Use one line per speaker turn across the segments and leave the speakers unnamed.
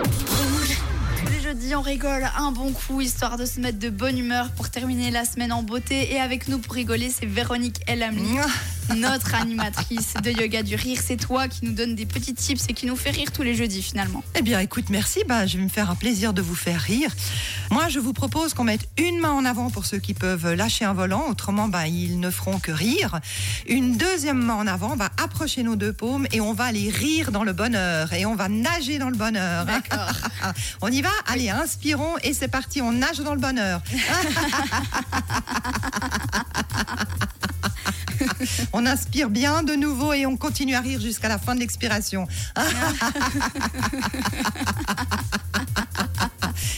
Tous les jeudis, on rigole un bon coup, histoire de se mettre de bonne humeur pour terminer la semaine en beauté. Et avec nous pour rigoler, c'est Véronique Elamli, notre animatrice de yoga du rire. C'est toi qui nous donne des petits tips et qui nous fait rire tous les jeudis finalement.
Eh bien, écoute, merci. Bah, je vais me faire un plaisir de vous faire rire. Moi, je vous propose qu'on mette une main en avant pour ceux qui peuvent lâcher un volant. Autrement, bah, ils ne feront que rire. Une deuxième main en avant, on va approcher nos deux paumes et on va aller rire dans le bonheur. Et on va nager dans le bonheur.
D'accord.
on y va? Allez, inspirons et c'est parti. On nage dans le bonheur. On inspire bien de nouveau et on continue à rire jusqu'à la fin de l'expiration.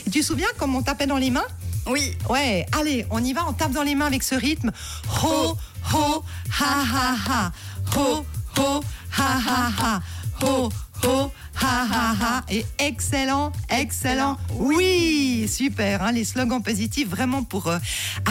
Tu te souviens comme on tapait dans les mains?
Oui,
Ouais, allez, on y va, on tape dans les mains avec ce rythme. Ho, ho, ha, ha, ha. Ho, ho, ha, ha, ha. Ho, ha, ha, ha. Et excellent, excellent. Oui, super. hein, les slogans positifs, vraiment pour euh,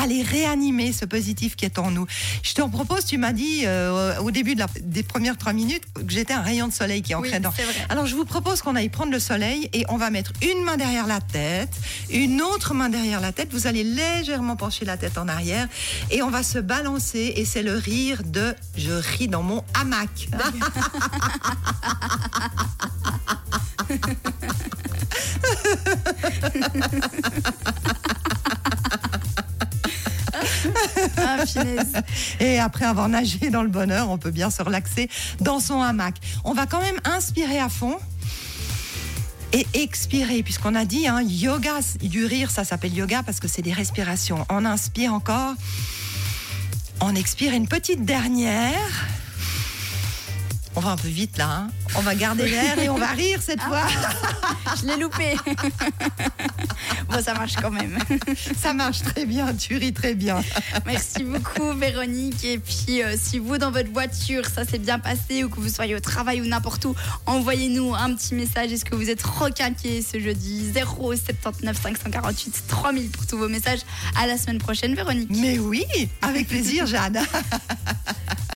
aller réanimer ce positif qui est en nous. Je t'en propose, tu m'as dit euh, au début de la- des premières trois minutes que j'étais un rayon de soleil qui
Oui,
entrait dans.
c'est vrai.
Alors je vous propose qu'on aille prendre le soleil et on va mettre une main derrière la tête, une autre main derrière la tête. Vous allez légèrement pencher la tête en arrière et on va se balancer et c'est le rire de je ris dans mon hamac.
ah.
Et après avoir nagé dans le bonheur, on peut bien se relaxer dans son hamac. On va quand même inspirer à fond. Et expirer, puisqu'on a dit, hein, yoga du rire, ça s'appelle yoga parce que c'est des respirations. On inspire encore. On expire une petite dernière. On va un peu vite là. hein. On va garder l'air et on va rire cette fois.
Je l'ai loupé. bon, ça marche quand même.
Ça marche très bien, tu ris très bien.
Merci beaucoup Véronique. Et puis euh, si vous dans votre voiture ça s'est bien passé ou que vous soyez au travail ou n'importe où, envoyez-nous un petit message. Est-ce que vous êtes requinqué ce jeudi? 079 548 3000 pour tous vos messages. À la semaine prochaine Véronique.
Mais oui, avec plaisir, Jeanne.